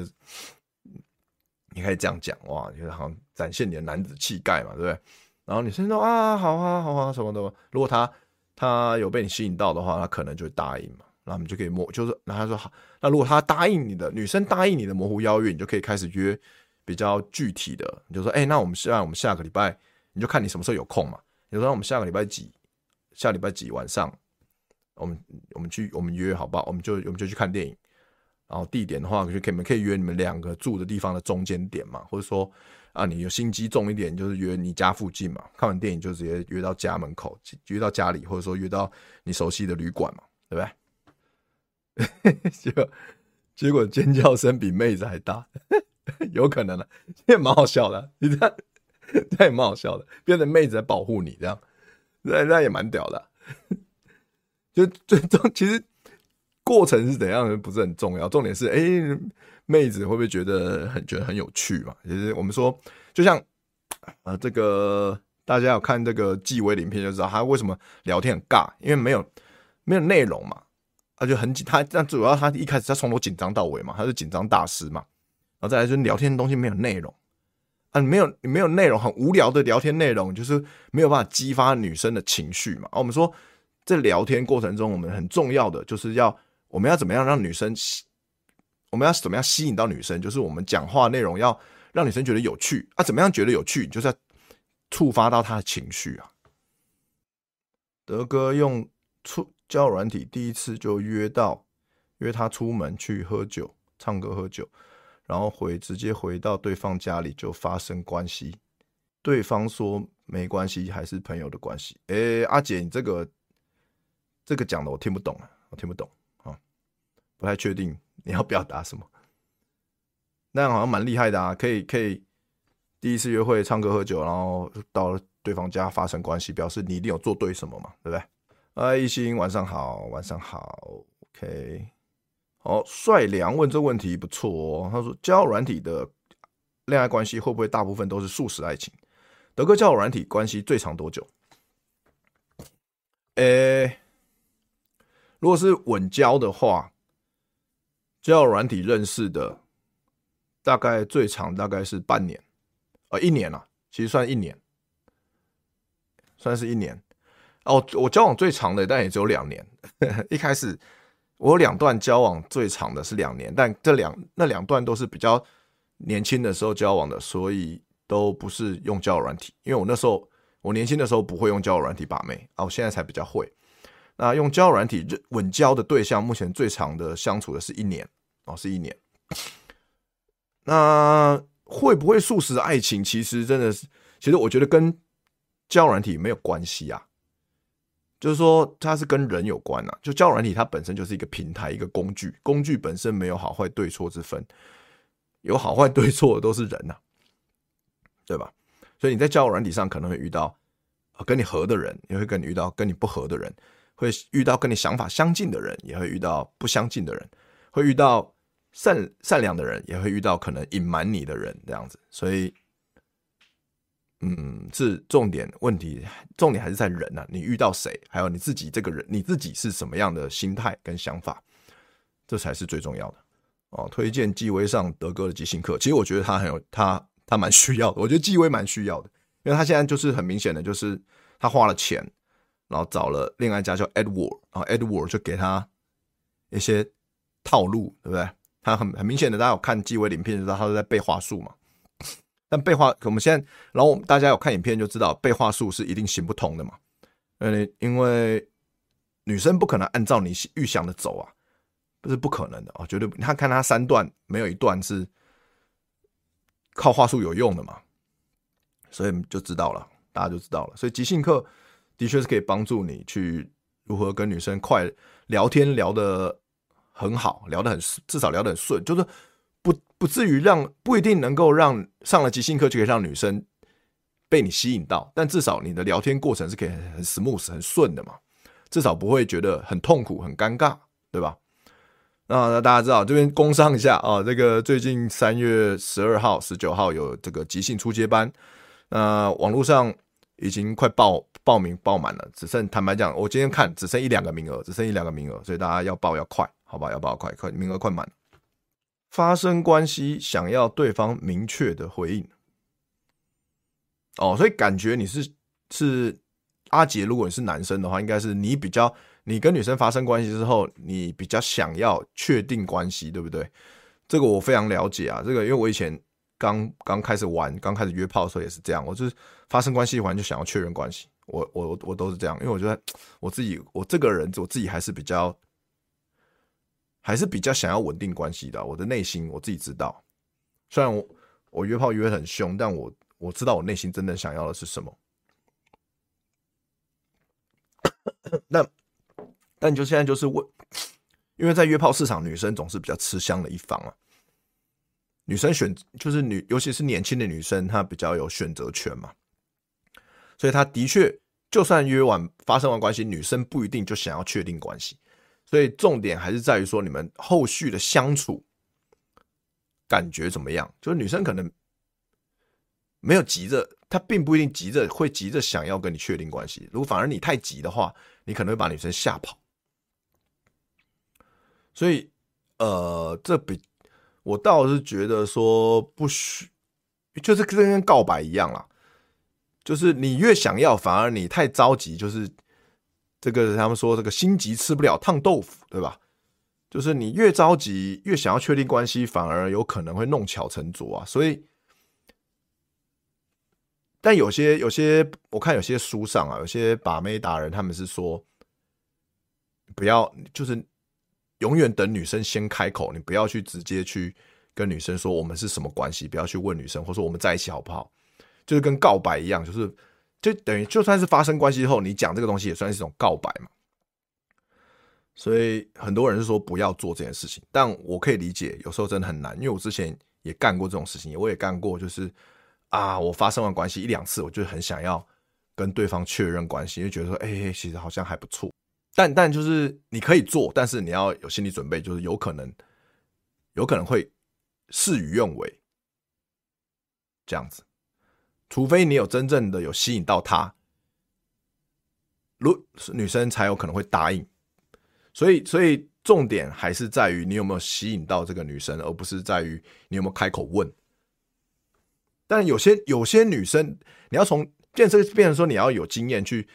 你可以这样讲哇，就是好像展现你的男子气概嘛，对不对？然后女生说啊，好啊，好啊，什么的。如果他他有被你吸引到的话，他可能就会答应嘛。然后我们就可以模，就是然后他说好。那如果他答应你的，女生答应你的模糊邀约，你就可以开始约比较具体的。你就说，哎、那我们现在我们下个礼拜，你就看你什么时候有空嘛。你说我们下个礼拜几，下礼拜几晚上，我们我们去我们约好不好？我们就我们就去看电影。然后地点的话，就可以们可以约你们两个住的地方的中间点嘛，或者说。啊，你有心机重一点，就是约你家附近嘛。看完电影就直接约到家门口，约到家里，或者说约到你熟悉的旅馆嘛，对不对？(laughs) 结果结果尖叫声比妹子还大，(laughs) 有可能的，也蛮好笑的。你这样，(laughs) 这也蛮好笑的，变成妹子在保护你这样，那那也蛮屌的。就最终其实过程是怎样不是很重要，重点是哎。妹子会不会觉得很觉得很有趣嘛？其实我们说，就像呃，这个大家有看这个纪威影片就知道他为什么聊天很尬，因为没有没有内容嘛，他就很紧。他但主要他一开始他从头紧张到尾嘛，他是紧张大师嘛。然后再来就是聊天的东西没有内容啊，没有没有内容，很无聊的聊天内容，就是没有办法激发女生的情绪嘛。啊，我们说在聊天过程中，我们很重要的就是要我们要怎么样让女生吸。我们要怎么样吸引到女生？就是我们讲话内容要让女生觉得有趣啊！怎么样觉得有趣？就是要触发到她的情绪啊！德哥用出交友软体，第一次就约到约他出门去喝酒、唱歌、喝酒，然后回直接回到对方家里就发生关系。对方说没关系，还是朋友的关系。哎，阿姐，你这个这个讲的我听不懂啊，我听不懂，不太确定。你要表达什么？(laughs) 那样好像蛮厉害的啊！可以可以，第一次约会唱歌喝酒，然后到了对方家发生关系，表示你一定有做对什么嘛，对不对？哎，一心晚上好，晚上好，OK。好，帅良问这问题不错哦。他说，交友软体的恋爱关系会不会大部分都是速食爱情？德哥交友软体关系最长多久？诶，如果是稳交的话。交友软体认识的，大概最长大概是半年，呃，一年啊，其实算一年，算是一年。哦，我交往最长的，但也只有两年。(laughs) 一开始我有两段交往，最长的是两年，但这两那两段都是比较年轻的时候交往的，所以都不是用交友软体。因为我那时候我年轻的时候不会用交友软体把妹啊，我现在才比较会。那用交友软体稳交的对象，目前最长的相处的是一年哦，是一年。那会不会速食爱情？其实真的是，其实我觉得跟交友软体没有关系啊。就是说，它是跟人有关啊。就交友软体，它本身就是一个平台，一个工具，工具本身没有好坏对错之分，有好坏对错的都是人呐，对吧？所以你在交友软体上可能会遇到跟你合的人，也会跟你遇到跟你不合的人。会遇到跟你想法相近的人，也会遇到不相近的人；会遇到善善良的人，也会遇到可能隐瞒你的人，这样子。所以，嗯，是重点问题，重点还是在人啊。你遇到谁，还有你自己这个人，你自己是什么样的心态跟想法，这才是最重要的哦。推荐纪威上德哥的即兴课，其实我觉得他很有他他蛮需要的。我觉得纪威蛮需要的，因为他现在就是很明显的，就是他花了钱。然后找了恋爱家叫 Edward，然后 Edward 就给他一些套路，对不对？他很很明显的，大家有看纪威影片就知道他是在背话术嘛。(laughs) 但背话，我们现在，然后大家有看影片就知道背话术是一定行不通的嘛。嗯，因为女生不可能按照你预想的走啊，不是不可能的哦，绝对。他看他三段没有一段是靠话术有用的嘛，所以就知道了，大家就知道了。所以即兴课。的确是可以帮助你去如何跟女生快聊天聊得很好，聊得很至少聊得很顺，就是不不至于让不一定能够让上了即兴课就可以让女生被你吸引到，但至少你的聊天过程是可以很 smooth 很顺的嘛。至少不会觉得很痛苦、很尴尬，对吧？那那大家知道这边工商一下啊，这个最近三月十二号、十九号有这个即兴初阶班，那网络上已经快报报名报满了，只剩坦白讲，我今天看只剩一两个名额，只剩一两个名额，所以大家要报要快，好吧？要报快快，名额快满。发生关系想要对方明确的回应，哦，所以感觉你是是阿杰，如果你是男生的话，应该是你比较。你跟女生发生关系之后，你比较想要确定关系，对不对？这个我非常了解啊。这个因为我以前刚刚开始玩、刚开始约炮的时候也是这样，我就是发生关系完就想要确认关系。我我我都是这样，因为我觉得我自己我这个人我自己还是比较还是比较想要稳定关系的。我的内心我自己知道，虽然我我约炮约很凶，但我我知道我内心真正想要的是什么。那。但就现在就是问，因为在约炮市场，女生总是比较吃香的一方啊。女生选就是女，尤其是年轻的女生，她比较有选择权嘛。所以她的确，就算约完发生完关系，女生不一定就想要确定关系。所以重点还是在于说，你们后续的相处感觉怎么样？就是女生可能没有急着，她并不一定急着会急着想要跟你确定关系。如果反而你太急的话，你可能会把女生吓跑。所以，呃，这比我倒是觉得说不许，就是跟跟告白一样啦。就是你越想要，反而你太着急，就是这个他们说这个心急吃不了烫豆腐，对吧？就是你越着急，越想要确定关系，反而有可能会弄巧成拙啊。所以，但有些有些我看有些书上啊，有些把妹达人他们是说，不要就是。永远等女生先开口，你不要去直接去跟女生说我们是什么关系，不要去问女生，或者说我们在一起好不好，就是跟告白一样，就是就等于就算是发生关系后，你讲这个东西也算是一种告白嘛。所以很多人是说不要做这件事情，但我可以理解，有时候真的很难，因为我之前也干过这种事情，我也干过，就是啊，我发生完关系一两次，我就很想要跟对方确认关系，就觉得说，哎、其实好像还不错。但但就是你可以做，但是你要有心理准备，就是有可能有可能会事与愿违这样子，除非你有真正的有吸引到他，如女生才有可能会答应。所以所以重点还是在于你有没有吸引到这个女生，而不是在于你有没有开口问。但有些有些女生，你要从变成变成说你要有经验去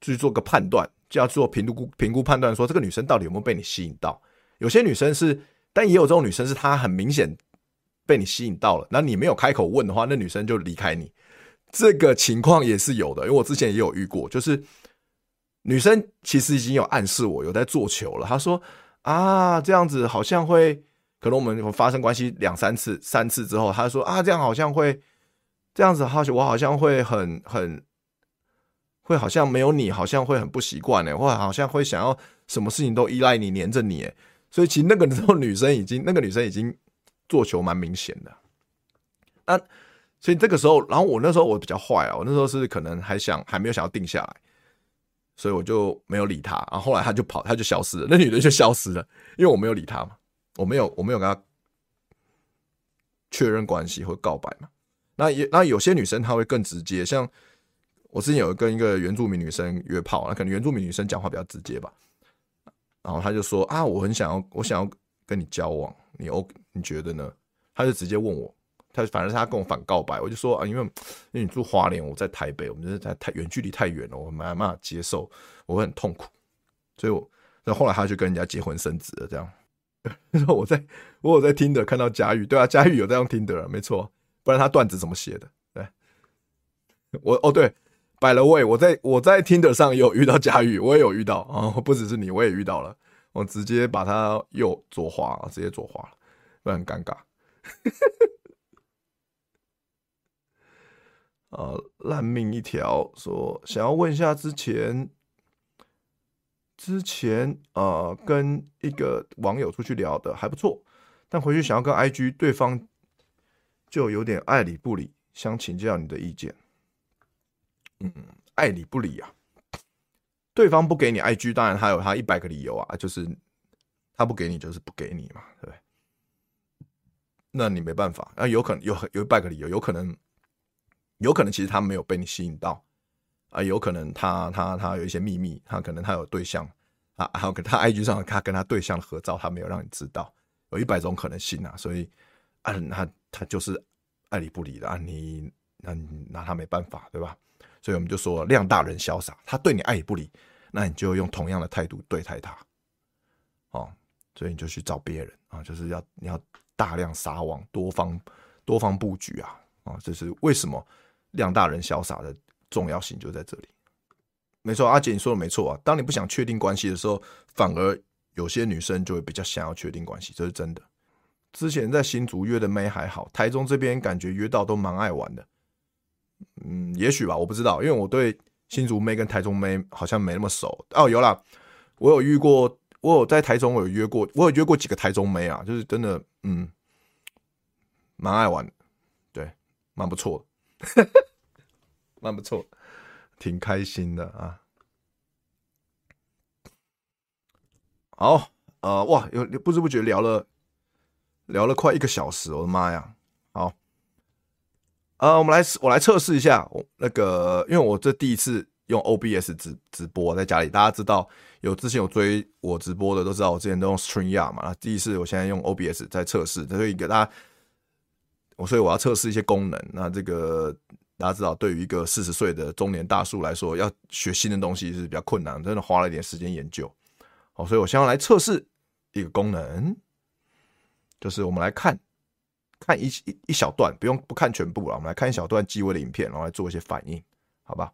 去做个判断。就要做评估、评估判断，说这个女生到底有没有被你吸引到。有些女生是，但也有这种女生是，她很明显被你吸引到了，那你没有开口问的话，那女生就离开你。这个情况也是有的，因为我之前也有遇过，就是女生其实已经有暗示我有在做球了。她说啊，这样子好像会，可能我们发生关系两三次、三次之后，她说啊，这样好像会，这样子好像我好像会很很。会好像没有你，好像会很不习惯呢，或者好像会想要什么事情都依赖你，黏着你，所以其实那个时候女生已经，那个女生已经做球蛮明显的。那所以这个时候，然后我那时候我比较坏啊，我那时候是可能还想还没有想要定下来，所以我就没有理他。然后后来他就跑，他就消失了，那女的就消失了，因为我没有理他嘛，我没有我没有跟他确认关系或告白嘛。那也那有些女生她会更直接，像。我之前有跟一个原住民女生约炮，那可能原住民女生讲话比较直接吧，然后他就说啊，我很想要，我想要跟你交往，你 O，你觉得呢？他就直接问我，他反正他跟我反告白，我就说啊，因为因为你住花莲，我在台北，我们这在太远距离太远了，我没办法接受，我会很痛苦，所以我那后来他就跟人家结婚生子了，这样。说 (laughs) 我在我有在听的看到佳玉，对啊，佳玉有在用听的，没错，不然他段子怎么写的？对，(laughs) 我哦对。By the way，我在我在 Tinder 上也有遇到佳玉，我也有遇到啊，不只是你，我也遇到了，我直接把他右左滑，直接左滑了，会很尴尬。(laughs) 呃，烂命一条，说想要问一下，之前之前呃跟一个网友出去聊的还不错，但回去想要跟 IG 对方就有点爱理不理，想请教你的意见。嗯，爱理不理啊？对方不给你 IG，当然他有他一百个理由啊，就是他不给你就是不给你嘛，对不对？那你没办法，那有可能有有一百个理由，有可能有可能其实他没有被你吸引到啊，有可能他他他有一些秘密，他可能他有对象啊，还有他 IG 上他跟他对象的合照，他没有让你知道，有一百种可能性啊，所以啊，他他就是爱理不理的啊，你那拿他没办法，对吧？所以我们就说量大人潇洒，他对你爱理不理，那你就用同样的态度对待他，哦，所以你就去找别人啊，就是要你要大量撒网，多方多方布局啊，啊，这是为什么量大人潇洒的重要性就在这里。没错，阿姐你说的没错啊，当你不想确定关系的时候，反而有些女生就会比较想要确定关系，这是真的。之前在新竹约的妹还好，台中这边感觉约到都蛮爱玩的。嗯，也许吧，我不知道，因为我对新竹妹跟台中妹好像没那么熟。哦，有啦，我有遇过，我有在台中我有约过，我有约过几个台中妹啊，就是真的，嗯，蛮爱玩，对，蛮不错的，(laughs) 蛮不错，挺开心的啊。好，呃，哇，有不知不觉聊了聊了快一个小时，我的妈呀，好。呃，我们来我来测试一下，那个，因为我这第一次用 OBS 直直播在家里，大家知道有之前有追我直播的都知道，我之前都用 StreamYard 嘛，第一次我现在用 OBS 在测试，所以给大家，我所以我要测试一些功能。那这个大家知道，对于一个四十岁的中年大叔来说，要学新的东西是比较困难，真的花了一点时间研究。好，所以我先要来测试一个功能，就是我们来看。看一一一小段，不用不看全部了。我们来看一小段机微的影片，然后来做一些反应，好吧？